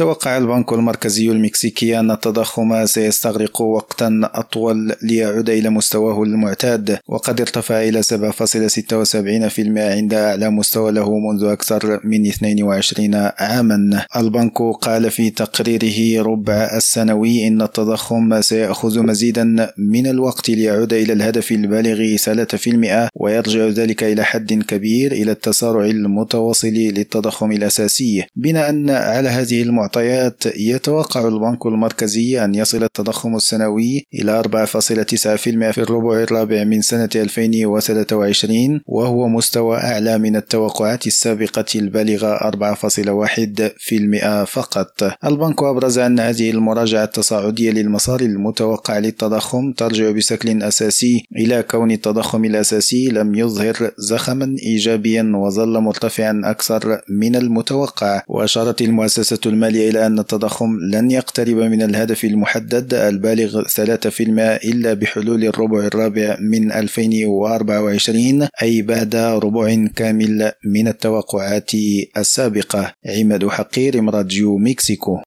توقع البنك المركزي المكسيكي أن التضخم سيستغرق وقتا أطول ليعود إلى مستواه المعتاد وقد ارتفع إلى 7.76% عند أعلى مستوى له منذ أكثر من 22 عاما. البنك قال في تقريره ربع السنوي إن التضخم سيأخذ مزيدا من الوقت ليعود إلى الهدف البالغ 3% ويرجع ذلك إلى حد كبير إلى التسارع المتواصل للتضخم الأساسي. بناء على هذه المعطيات يتوقع البنك المركزي أن يصل التضخم السنوي إلى 4.9% في الربع الرابع من سنة 2023 وهو مستوى أعلى من التوقعات السابقة البالغة 4.1% فقط. البنك أبرز أن هذه المراجعة التصاعدية للمسار المتوقع للتضخم ترجع بشكل أساسي إلى كون التضخم الأساسي لم يظهر زخما إيجابيا وظل مرتفعا أكثر من المتوقع. وأشارت المؤسسة المالية إلى أن التضخم لن يقترب من الهدف المحدد البالغ 3% إلا بحلول الربع الرابع من 2024 أي بعد ربع كامل من التوقعات السابقة. عماد حقير راديو مكسيكو.